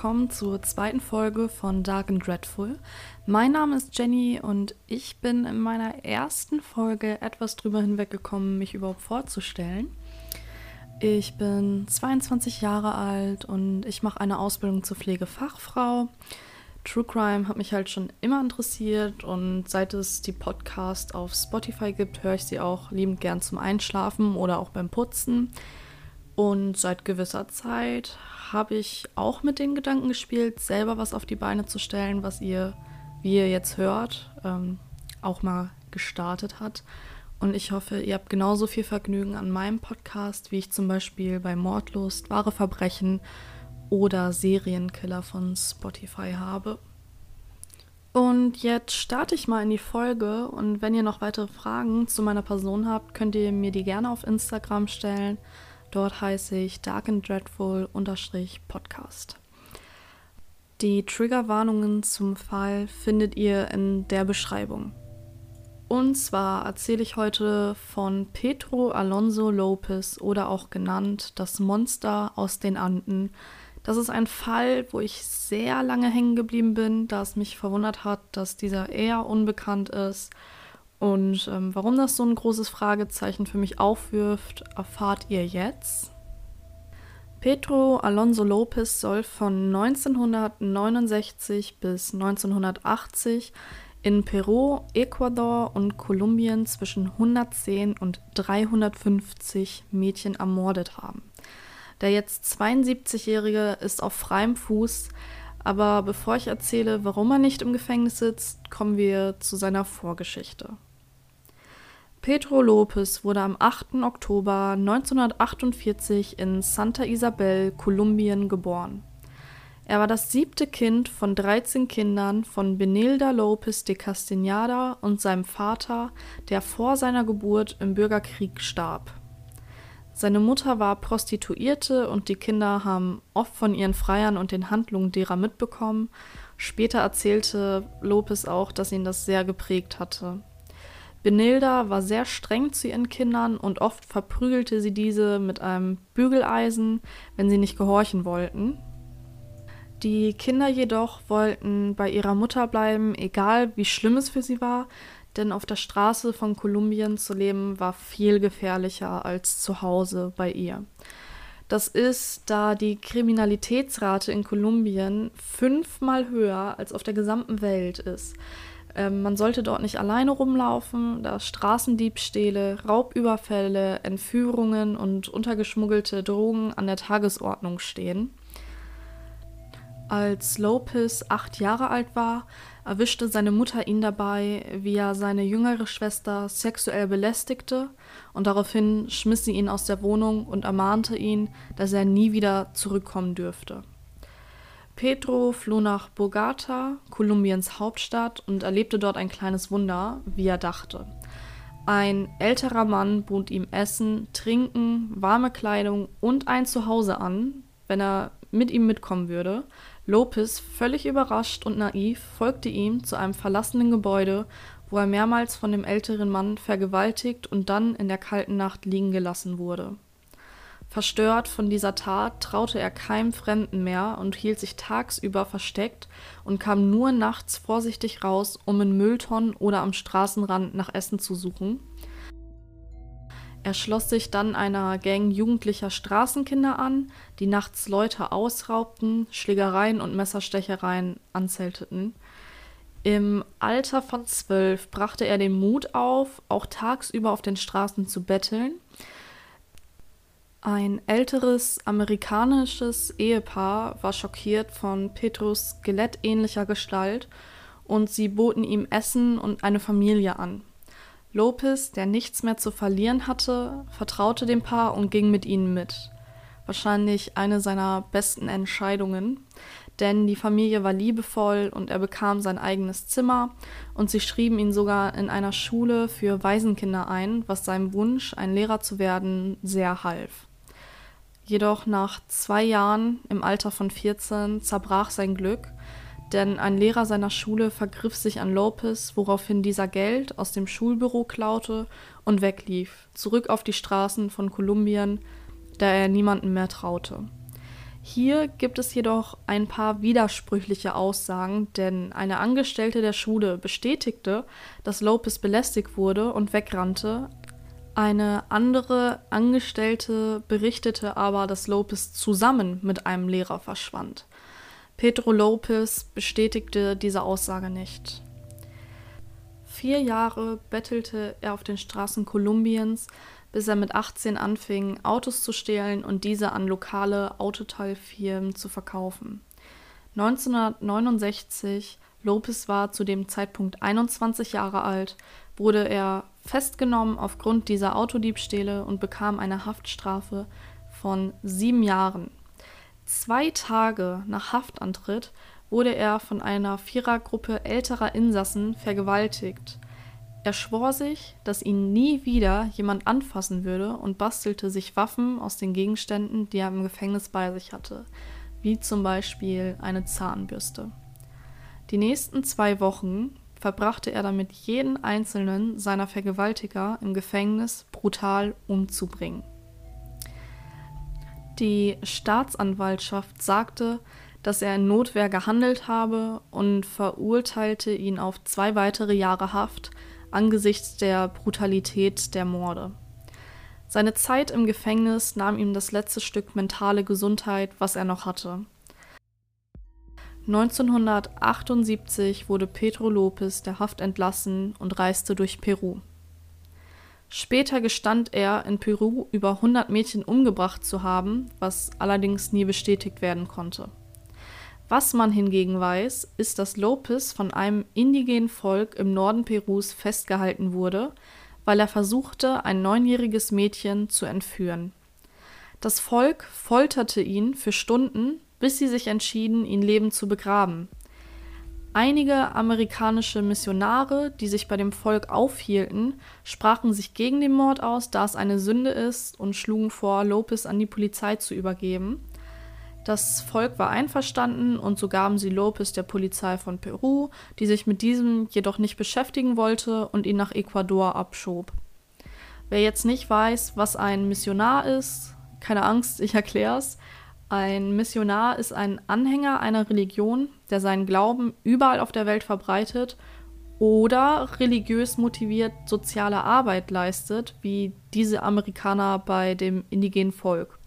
Willkommen zur zweiten Folge von Dark and Dreadful. Mein Name ist Jenny und ich bin in meiner ersten Folge etwas drüber hinweggekommen, mich überhaupt vorzustellen. Ich bin 22 Jahre alt und ich mache eine Ausbildung zur Pflegefachfrau. True Crime hat mich halt schon immer interessiert und seit es die Podcast auf Spotify gibt, höre ich sie auch liebend gern zum Einschlafen oder auch beim Putzen. Und seit gewisser Zeit habe ich auch mit den Gedanken gespielt, selber was auf die Beine zu stellen, was ihr, wie ihr jetzt hört, ähm, auch mal gestartet hat. Und ich hoffe, ihr habt genauso viel Vergnügen an meinem Podcast, wie ich zum Beispiel bei Mordlust, wahre Verbrechen oder Serienkiller von Spotify habe. Und jetzt starte ich mal in die Folge und wenn ihr noch weitere Fragen zu meiner Person habt, könnt ihr mir die gerne auf Instagram stellen. Dort heiße ich Dark and Dreadful Podcast. Die Triggerwarnungen zum Fall findet ihr in der Beschreibung. Und zwar erzähle ich heute von Pedro Alonso Lopez oder auch genannt das Monster aus den Anden. Das ist ein Fall, wo ich sehr lange hängen geblieben bin, da es mich verwundert hat, dass dieser eher unbekannt ist und ähm, warum das so ein großes Fragezeichen für mich aufwirft, erfahrt ihr jetzt. Pedro Alonso Lopez soll von 1969 bis 1980 in Peru, Ecuador und Kolumbien zwischen 110 und 350 Mädchen ermordet haben. Der jetzt 72-Jährige ist auf freiem Fuß, aber bevor ich erzähle, warum er nicht im Gefängnis sitzt, kommen wir zu seiner Vorgeschichte. Pedro Lopez wurde am 8. Oktober 1948 in Santa Isabel, Kolumbien, geboren. Er war das siebte Kind von 13 Kindern von Benilda Lopez de Castañeda und seinem Vater, der vor seiner Geburt im Bürgerkrieg starb. Seine Mutter war Prostituierte und die Kinder haben oft von ihren Freiern und den Handlungen derer mitbekommen. Später erzählte Lopez auch, dass ihn das sehr geprägt hatte. Benilda war sehr streng zu ihren Kindern und oft verprügelte sie diese mit einem Bügeleisen, wenn sie nicht gehorchen wollten. Die Kinder jedoch wollten bei ihrer Mutter bleiben, egal wie schlimm es für sie war, denn auf der Straße von Kolumbien zu leben war viel gefährlicher als zu Hause bei ihr. Das ist, da die Kriminalitätsrate in Kolumbien fünfmal höher als auf der gesamten Welt ist. Ähm, man sollte dort nicht alleine rumlaufen, da Straßendiebstähle, Raubüberfälle, Entführungen und untergeschmuggelte Drogen an der Tagesordnung stehen. Als Lopez acht Jahre alt war, erwischte seine Mutter ihn dabei, wie er seine jüngere Schwester sexuell belästigte, und daraufhin schmiss sie ihn aus der Wohnung und ermahnte ihn, dass er nie wieder zurückkommen dürfte. Pedro floh nach Bogota, Kolumbiens Hauptstadt, und erlebte dort ein kleines Wunder, wie er dachte. Ein älterer Mann bot ihm Essen, Trinken, warme Kleidung und ein Zuhause an, wenn er mit ihm mitkommen würde. Lopez, völlig überrascht und naiv, folgte ihm zu einem verlassenen Gebäude, wo er mehrmals von dem älteren Mann vergewaltigt und dann in der kalten Nacht liegen gelassen wurde. Verstört von dieser Tat traute er keinem Fremden mehr und hielt sich tagsüber versteckt und kam nur nachts vorsichtig raus, um in Mülltonnen oder am Straßenrand nach Essen zu suchen. Er schloss sich dann einer Gang jugendlicher Straßenkinder an, die nachts Leute ausraubten, Schlägereien und Messerstechereien anzelteten. Im Alter von zwölf brachte er den Mut auf, auch tagsüber auf den Straßen zu betteln ein älteres amerikanisches Ehepaar war schockiert von Petrus skelettähnlicher Gestalt und sie boten ihm Essen und eine Familie an. Lopez, der nichts mehr zu verlieren hatte, vertraute dem Paar und ging mit ihnen mit. Wahrscheinlich eine seiner besten Entscheidungen, denn die Familie war liebevoll und er bekam sein eigenes Zimmer und sie schrieben ihn sogar in einer Schule für Waisenkinder ein, was seinem Wunsch, ein Lehrer zu werden, sehr half. Jedoch nach zwei Jahren im Alter von 14 zerbrach sein Glück, denn ein Lehrer seiner Schule vergriff sich an Lopez, woraufhin dieser Geld aus dem Schulbüro klaute und weglief, zurück auf die Straßen von Kolumbien, da er niemanden mehr traute. Hier gibt es jedoch ein paar widersprüchliche Aussagen, denn eine Angestellte der Schule bestätigte, dass Lopez belästigt wurde und wegrannte. Eine andere Angestellte berichtete aber, dass Lopez zusammen mit einem Lehrer verschwand. Pedro Lopez bestätigte diese Aussage nicht. Vier Jahre bettelte er auf den Straßen Kolumbiens, bis er mit 18 anfing, Autos zu stehlen und diese an lokale Autoteilfirmen zu verkaufen. 1969, Lopez war zu dem Zeitpunkt 21 Jahre alt, wurde er festgenommen aufgrund dieser Autodiebstähle und bekam eine Haftstrafe von sieben Jahren. Zwei Tage nach Haftantritt wurde er von einer Vierergruppe älterer Insassen vergewaltigt. Er schwor sich, dass ihn nie wieder jemand anfassen würde und bastelte sich Waffen aus den Gegenständen, die er im Gefängnis bei sich hatte, wie zum Beispiel eine Zahnbürste. Die nächsten zwei Wochen verbrachte er damit, jeden einzelnen seiner Vergewaltiger im Gefängnis brutal umzubringen. Die Staatsanwaltschaft sagte, dass er in Notwehr gehandelt habe und verurteilte ihn auf zwei weitere Jahre Haft angesichts der Brutalität der Morde. Seine Zeit im Gefängnis nahm ihm das letzte Stück mentale Gesundheit, was er noch hatte. 1978 wurde Pedro Lopez der Haft entlassen und reiste durch Peru. Später gestand er, in Peru über 100 Mädchen umgebracht zu haben, was allerdings nie bestätigt werden konnte. Was man hingegen weiß, ist, dass Lopez von einem indigenen Volk im Norden Perus festgehalten wurde, weil er versuchte, ein neunjähriges Mädchen zu entführen. Das Volk folterte ihn für Stunden, bis sie sich entschieden, ihn lebend zu begraben. Einige amerikanische Missionare, die sich bei dem Volk aufhielten, sprachen sich gegen den Mord aus, da es eine Sünde ist, und schlugen vor, Lopez an die Polizei zu übergeben. Das Volk war einverstanden und so gaben sie Lopez der Polizei von Peru, die sich mit diesem jedoch nicht beschäftigen wollte und ihn nach Ecuador abschob. Wer jetzt nicht weiß, was ein Missionar ist, keine Angst, ich erklär's. Ein Missionar ist ein Anhänger einer Religion, der seinen Glauben überall auf der Welt verbreitet oder religiös motiviert soziale Arbeit leistet, wie diese Amerikaner bei dem indigenen Volk.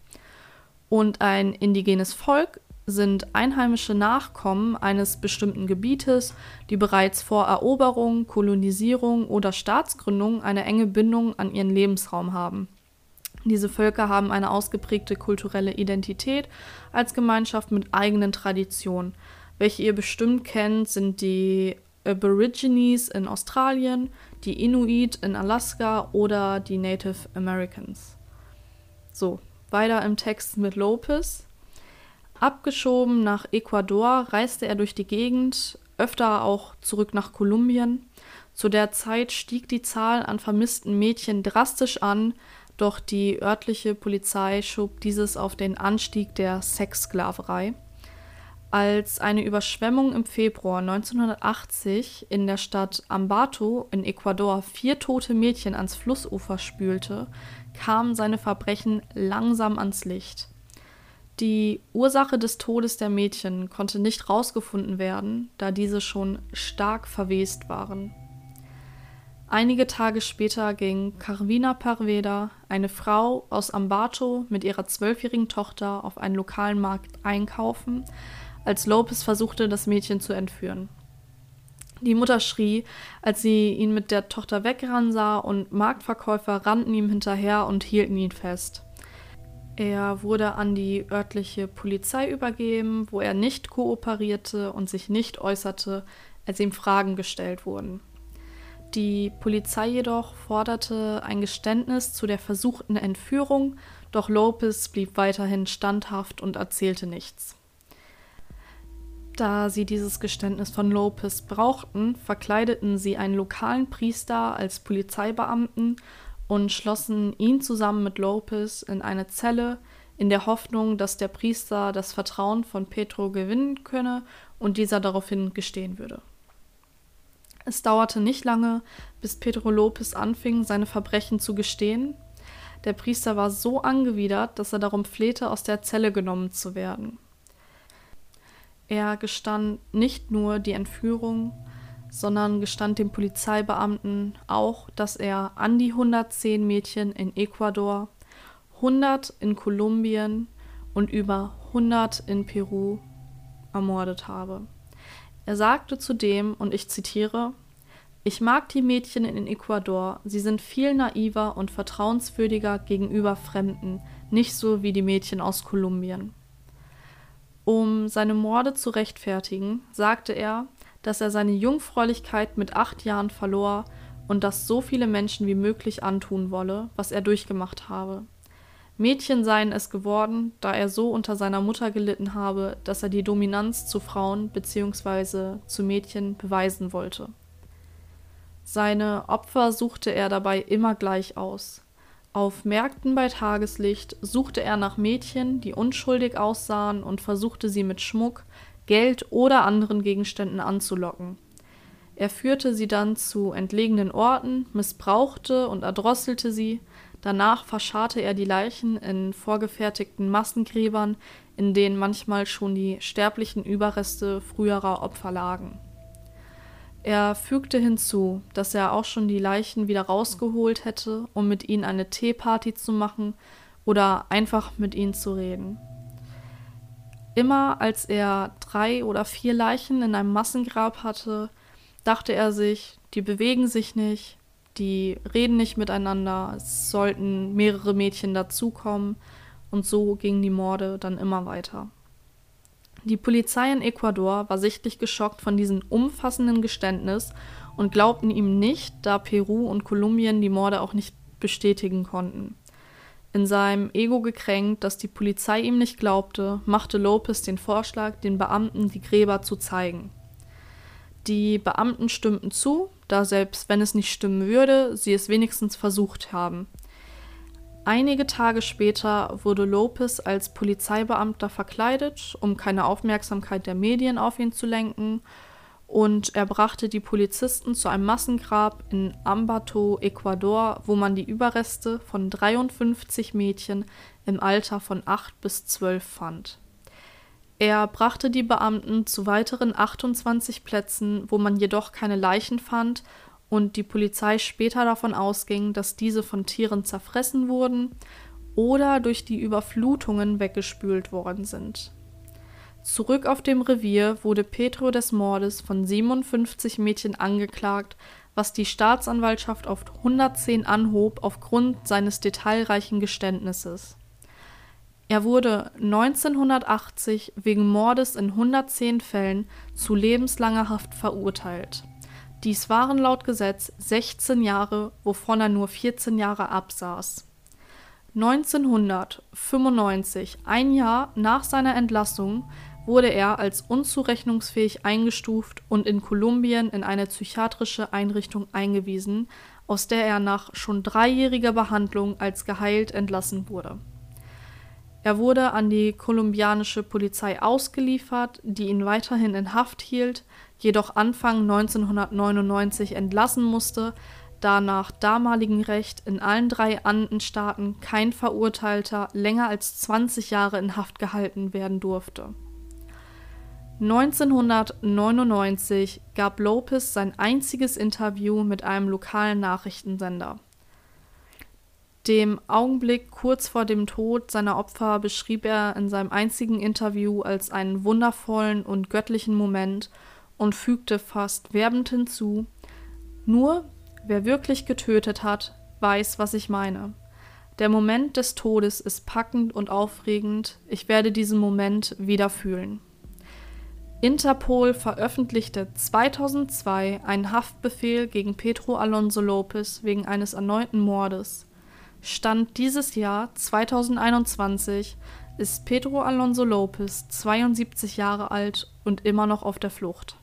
Und ein indigenes Volk sind einheimische Nachkommen eines bestimmten Gebietes, die bereits vor Eroberung, Kolonisierung oder Staatsgründung eine enge Bindung an ihren Lebensraum haben. Diese Völker haben eine ausgeprägte kulturelle Identität als Gemeinschaft mit eigenen Traditionen. Welche ihr bestimmt kennt, sind die Aborigines in Australien, die Inuit in Alaska oder die Native Americans. So, weiter im Text mit Lopez. Abgeschoben nach Ecuador reiste er durch die Gegend, öfter auch zurück nach Kolumbien. Zu der Zeit stieg die Zahl an vermissten Mädchen drastisch an, doch die örtliche Polizei schob dieses auf den Anstieg der Sexsklaverei. Als eine Überschwemmung im Februar 1980 in der Stadt Ambato in Ecuador vier tote Mädchen ans Flussufer spülte, kamen seine Verbrechen langsam ans Licht. Die Ursache des Todes der Mädchen konnte nicht herausgefunden werden, da diese schon stark verwest waren. Einige Tage später ging Carvina Parveda, eine Frau aus Ambato, mit ihrer zwölfjährigen Tochter auf einen lokalen Markt einkaufen, als Lopez versuchte, das Mädchen zu entführen. Die Mutter schrie, als sie ihn mit der Tochter wegrennen sah, und Marktverkäufer rannten ihm hinterher und hielten ihn fest. Er wurde an die örtliche Polizei übergeben, wo er nicht kooperierte und sich nicht äußerte, als ihm Fragen gestellt wurden. Die Polizei jedoch forderte ein Geständnis zu der versuchten Entführung, doch Lopez blieb weiterhin standhaft und erzählte nichts. Da sie dieses Geständnis von Lopez brauchten, verkleideten sie einen lokalen Priester als Polizeibeamten und schlossen ihn zusammen mit Lopez in eine Zelle, in der Hoffnung, dass der Priester das Vertrauen von Petro gewinnen könne und dieser daraufhin gestehen würde. Es dauerte nicht lange, bis Pedro Lopez anfing, seine Verbrechen zu gestehen. Der Priester war so angewidert, dass er darum flehte, aus der Zelle genommen zu werden. Er gestand nicht nur die Entführung, sondern gestand dem Polizeibeamten auch, dass er an die 110 Mädchen in Ecuador, 100 in Kolumbien und über 100 in Peru ermordet habe. Er sagte zudem, und ich zitiere, ich mag die Mädchen in Ecuador, sie sind viel naiver und vertrauenswürdiger gegenüber Fremden, nicht so wie die Mädchen aus Kolumbien. Um seine Morde zu rechtfertigen, sagte er, dass er seine Jungfräulichkeit mit acht Jahren verlor und das so viele Menschen wie möglich antun wolle, was er durchgemacht habe. Mädchen seien es geworden, da er so unter seiner Mutter gelitten habe, dass er die Dominanz zu Frauen bzw. zu Mädchen beweisen wollte. Seine Opfer suchte er dabei immer gleich aus. Auf Märkten bei Tageslicht suchte er nach Mädchen, die unschuldig aussahen, und versuchte sie mit Schmuck, Geld oder anderen Gegenständen anzulocken. Er führte sie dann zu entlegenen Orten, missbrauchte und erdrosselte sie, danach verscharrte er die Leichen in vorgefertigten Massengräbern, in denen manchmal schon die sterblichen Überreste früherer Opfer lagen. Er fügte hinzu, dass er auch schon die Leichen wieder rausgeholt hätte, um mit ihnen eine Teeparty zu machen oder einfach mit ihnen zu reden. Immer als er drei oder vier Leichen in einem Massengrab hatte, dachte er sich, die bewegen sich nicht, die reden nicht miteinander, es sollten mehrere Mädchen dazukommen, und so gingen die Morde dann immer weiter. Die Polizei in Ecuador war sichtlich geschockt von diesem umfassenden Geständnis und glaubten ihm nicht, da Peru und Kolumbien die Morde auch nicht bestätigen konnten. In seinem Ego gekränkt, dass die Polizei ihm nicht glaubte, machte Lopez den Vorschlag, den Beamten die Gräber zu zeigen. Die Beamten stimmten zu, da selbst wenn es nicht stimmen würde, sie es wenigstens versucht haben. Einige Tage später wurde Lopez als Polizeibeamter verkleidet, um keine Aufmerksamkeit der Medien auf ihn zu lenken, und er brachte die Polizisten zu einem Massengrab in Ambato, Ecuador, wo man die Überreste von 53 Mädchen im Alter von 8 bis 12 fand. Er brachte die Beamten zu weiteren 28 Plätzen, wo man jedoch keine Leichen fand und die Polizei später davon ausging, dass diese von Tieren zerfressen wurden oder durch die Überflutungen weggespült worden sind. Zurück auf dem Revier wurde Petro des Mordes von 57 Mädchen angeklagt, was die Staatsanwaltschaft auf 110 anhob aufgrund seines detailreichen Geständnisses. Er wurde 1980 wegen Mordes in 110 Fällen zu lebenslanger Haft verurteilt. Dies waren laut Gesetz 16 Jahre, wovon er nur 14 Jahre absaß. 1995, ein Jahr nach seiner Entlassung, wurde er als unzurechnungsfähig eingestuft und in Kolumbien in eine psychiatrische Einrichtung eingewiesen, aus der er nach schon dreijähriger Behandlung als geheilt entlassen wurde. Er wurde an die kolumbianische Polizei ausgeliefert, die ihn weiterhin in Haft hielt, jedoch Anfang 1999 entlassen musste, da nach damaligem Recht in allen drei Andenstaaten kein Verurteilter länger als 20 Jahre in Haft gehalten werden durfte. 1999 gab Lopez sein einziges Interview mit einem lokalen Nachrichtensender. Dem Augenblick kurz vor dem Tod seiner Opfer beschrieb er in seinem einzigen Interview als einen wundervollen und göttlichen Moment und fügte fast werbend hinzu Nur wer wirklich getötet hat, weiß, was ich meine. Der Moment des Todes ist packend und aufregend, ich werde diesen Moment wieder fühlen. Interpol veröffentlichte 2002 einen Haftbefehl gegen Pedro Alonso Lopez wegen eines erneuten Mordes. Stand dieses Jahr 2021 ist Pedro Alonso Lopez 72 Jahre alt und immer noch auf der Flucht.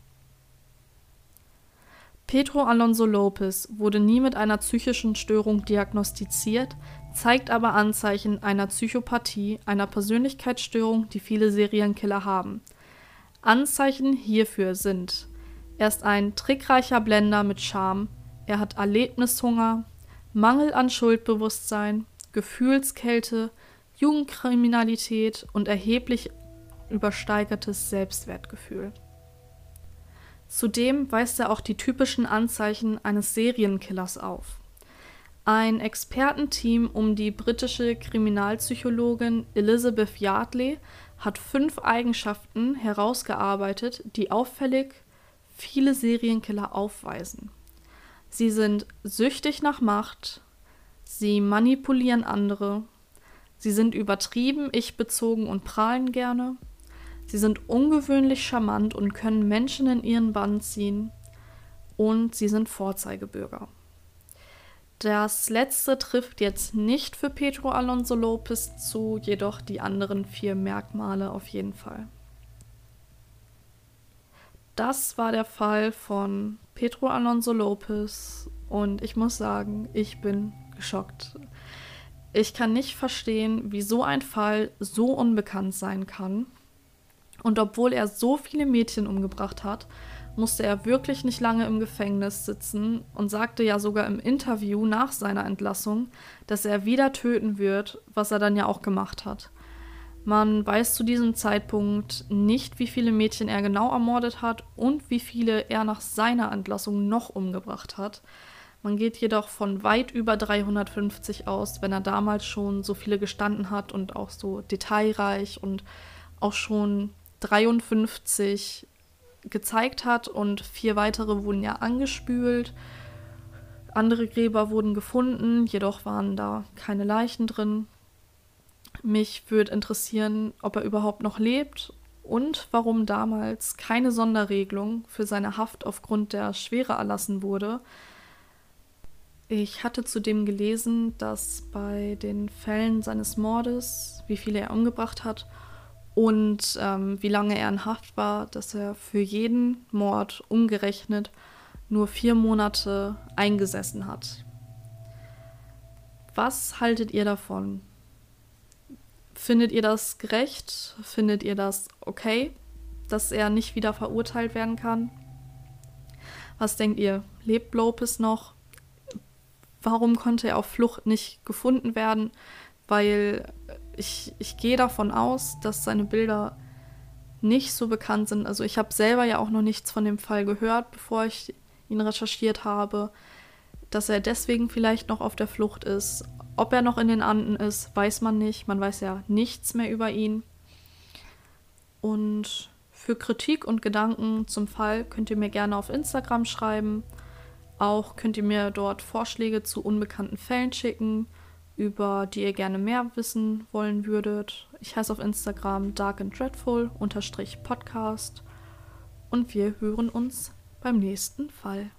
Pedro Alonso Lopez wurde nie mit einer psychischen Störung diagnostiziert, zeigt aber Anzeichen einer Psychopathie, einer Persönlichkeitsstörung, die viele Serienkiller haben. Anzeichen hierfür sind: Er ist ein trickreicher Blender mit Charme, er hat Erlebnishunger, Mangel an Schuldbewusstsein, Gefühlskälte, Jugendkriminalität und erheblich übersteigertes Selbstwertgefühl. Zudem weist er auch die typischen Anzeichen eines Serienkillers auf. Ein Expertenteam um die britische Kriminalpsychologin Elizabeth Yardley hat fünf Eigenschaften herausgearbeitet, die auffällig viele Serienkiller aufweisen. Sie sind süchtig nach Macht, sie manipulieren andere, sie sind übertrieben, ich-bezogen und prahlen gerne, sie sind ungewöhnlich charmant und können Menschen in ihren Bann ziehen und sie sind Vorzeigebürger. Das letzte trifft jetzt nicht für Pedro Alonso Lopez zu, jedoch die anderen vier Merkmale auf jeden Fall. Das war der Fall von Pedro Alonso Lopez und ich muss sagen, ich bin geschockt. Ich kann nicht verstehen, wie so ein Fall so unbekannt sein kann. Und obwohl er so viele Mädchen umgebracht hat, musste er wirklich nicht lange im Gefängnis sitzen und sagte ja sogar im Interview nach seiner Entlassung, dass er wieder töten wird, was er dann ja auch gemacht hat. Man weiß zu diesem Zeitpunkt nicht, wie viele Mädchen er genau ermordet hat und wie viele er nach seiner Entlassung noch umgebracht hat. Man geht jedoch von weit über 350 aus, wenn er damals schon so viele gestanden hat und auch so detailreich und auch schon 53 gezeigt hat und vier weitere wurden ja angespült. Andere Gräber wurden gefunden, jedoch waren da keine Leichen drin. Mich würde interessieren, ob er überhaupt noch lebt und warum damals keine Sonderregelung für seine Haft aufgrund der Schwere erlassen wurde. Ich hatte zudem gelesen, dass bei den Fällen seines Mordes, wie viele er umgebracht hat, und ähm, wie lange er in Haft war, dass er für jeden Mord umgerechnet nur vier Monate eingesessen hat. Was haltet ihr davon? Findet ihr das gerecht? Findet ihr das okay, dass er nicht wieder verurteilt werden kann? Was denkt ihr? Lebt Lopez noch? Warum konnte er auf Flucht nicht gefunden werden? Weil ich, ich gehe davon aus, dass seine Bilder nicht so bekannt sind. Also ich habe selber ja auch noch nichts von dem Fall gehört, bevor ich ihn recherchiert habe, dass er deswegen vielleicht noch auf der Flucht ist. Ob er noch in den Anden ist, weiß man nicht. Man weiß ja nichts mehr über ihn. Und für Kritik und Gedanken zum Fall könnt ihr mir gerne auf Instagram schreiben. Auch könnt ihr mir dort Vorschläge zu unbekannten Fällen schicken über die ihr gerne mehr wissen wollen würdet. Ich heiße auf Instagram dark and dreadful Podcast und wir hören uns beim nächsten Fall.